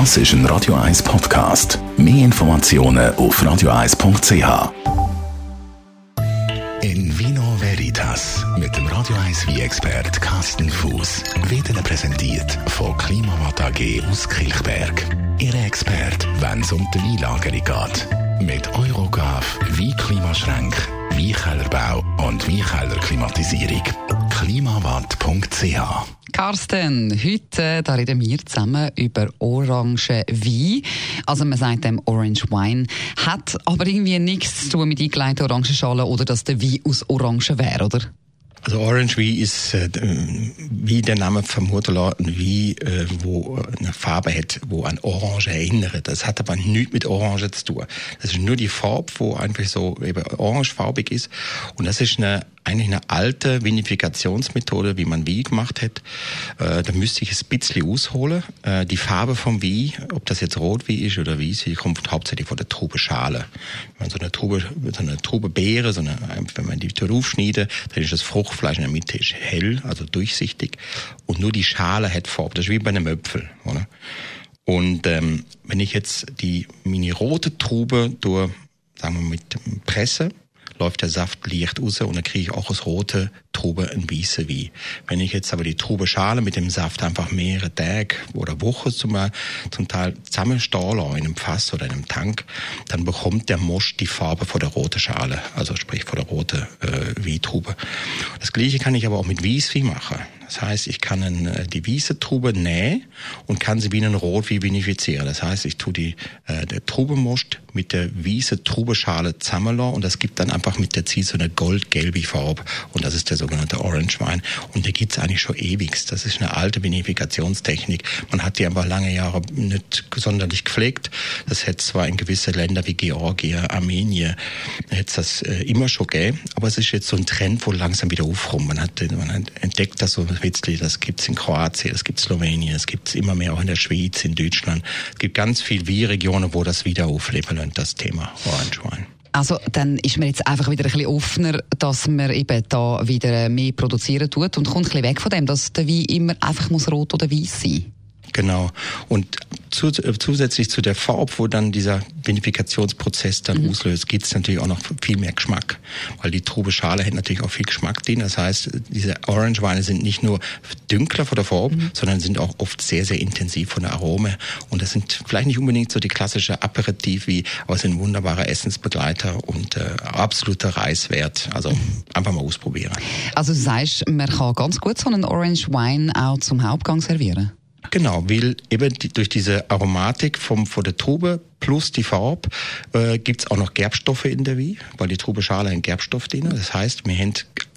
Das ist ein Radio 1 Podcast. Mehr Informationen auf radio1.ch. In Vino Veritas mit dem Radio 1 Wie-Expert Carsten Fuß wird Ihnen präsentiert von Klimawatt AG aus Kilchberg. Ihre Expert, wenn es um die Weinlagerung geht. Mit Eurogav, Wie-Klimaschränk, Weinkellerbau und Weinkellerklimatisierung. klimawatt.ch Carsten, heute da reden wir zusammen über Orange Wein. Also man sagt dem Orange Wine, hat aber irgendwie nichts zu tun mit eingelegten Orangenschalen oder dass der Wein aus Orangen wäre, oder? Also Orange Wie ist, äh, wie der Name vermutet, ein Wie, äh, wo eine Farbe hat, wo an Orange erinnert. Das hat aber nichts mit Orange zu tun. Das ist nur die Farbe, wo einfach so eben orangefarbig ist. Und das ist eine eigentlich eine alte Vinifikationsmethode, wie man Wie gemacht hat. Äh, da müsste ich ein bisschen ausholen. Äh, die Farbe vom Wie, ob das jetzt rot wie ist oder wie, die kommt hauptsächlich von der Trubeschale. Wenn man so eine Trube, so eine Trube Beere, so eine, wenn man die aufschneidet, dann ist das Fruchtfleisch in der Mitte ist hell, also durchsichtig. Und nur die Schale hat Farbe. Das ist wie bei einem Äpfel, oder? Und ähm, wenn ich jetzt die mini-rote Trube durch, sagen wir mit Presse, läuft der Saft leicht raus und dann kriege ich auch aus rote Trube ein weiße wie. Wenn ich jetzt aber die Trube schale mit dem Saft einfach mehrere Tage oder Wochen zum, zum Teil zusammenstahle in einem Fass oder in einem Tank, dann bekommt der Mosch die Farbe von der roten Schale, also sprich von der roten äh, Wie-Trube. Das gleiche kann ich aber auch mit Wiesvi machen. Das heißt, ich kann eine, die Wiesentrube nähen und kann sie wie einen Rotwein vinifizieren. Das heißt, ich tue die äh, der Trubenmost mit der Wiese Trubeschale zusammenlassen und das gibt dann einfach mit der Zeit so eine goldgelbe Farbe und das ist der sogenannte Orange Wein und der gibt's eigentlich schon ewig. Das ist eine alte Vinifikationstechnik. Man hat die einfach lange Jahre nicht sonderlich gepflegt. Das hätte zwar in gewisse Länder wie Georgien, Armenien, hätte das äh, immer schon gegeben, aber es ist jetzt so ein Trend, wo langsam wieder aufrum. Man hat, man hat entdeckt, dass so Witzli, das gibt's in Kroatien, das gibt's Slowenien, das gibt's immer mehr auch in der Schweiz, in Deutschland. Es gibt ganz viel Wie-Regionen, wo das wieder aufleben lässt, das Thema Orange Wine. Also dann ist man jetzt einfach wieder ein bisschen offener, dass man eben da wieder mehr produzieren tut und kommt ein bisschen weg von dem, dass der Wein immer einfach muss rot oder weiß sein. Genau. Und zu, äh, zusätzlich zu der Farbe, wo dann dieser Vinifikationsprozess dann mhm. auslöst, gibt es natürlich auch noch viel mehr Geschmack. Weil die Trubeschale hat natürlich auch viel Geschmack drin. Das heißt, diese Orange-Weine sind nicht nur dünkler von der Farbe, mhm. sondern sind auch oft sehr, sehr intensiv von der Arome. Und das sind vielleicht nicht unbedingt so die klassische Aperitif wie, aber sind wunderbare Essensbegleiter und äh, absoluter Reiswert. Also einfach mal ausprobieren. Also du sagst, man kann ganz gut so einen Orange Wine auch zum Hauptgang servieren? Genau, weil eben die, durch diese Aromatik vom, von der Trube plus die Farbe äh, gibt's auch noch Gerbstoffe in der Wie, weil die Trubeschale ein Gerbstoff drin. Das heißt, wir haben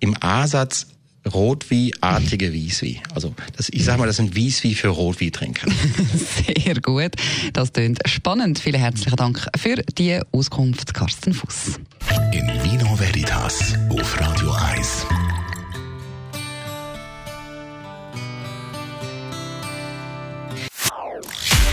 im A-Satz Rotwein-artige Wieswi. Also das, ich sage mal, das sind Wieswi für Rotweintrinker. Sehr gut. Das klingt spannend. Vielen herzlichen Dank für die Auskunft, Carsten Fuß. In Vino Veritas auf Radio 1.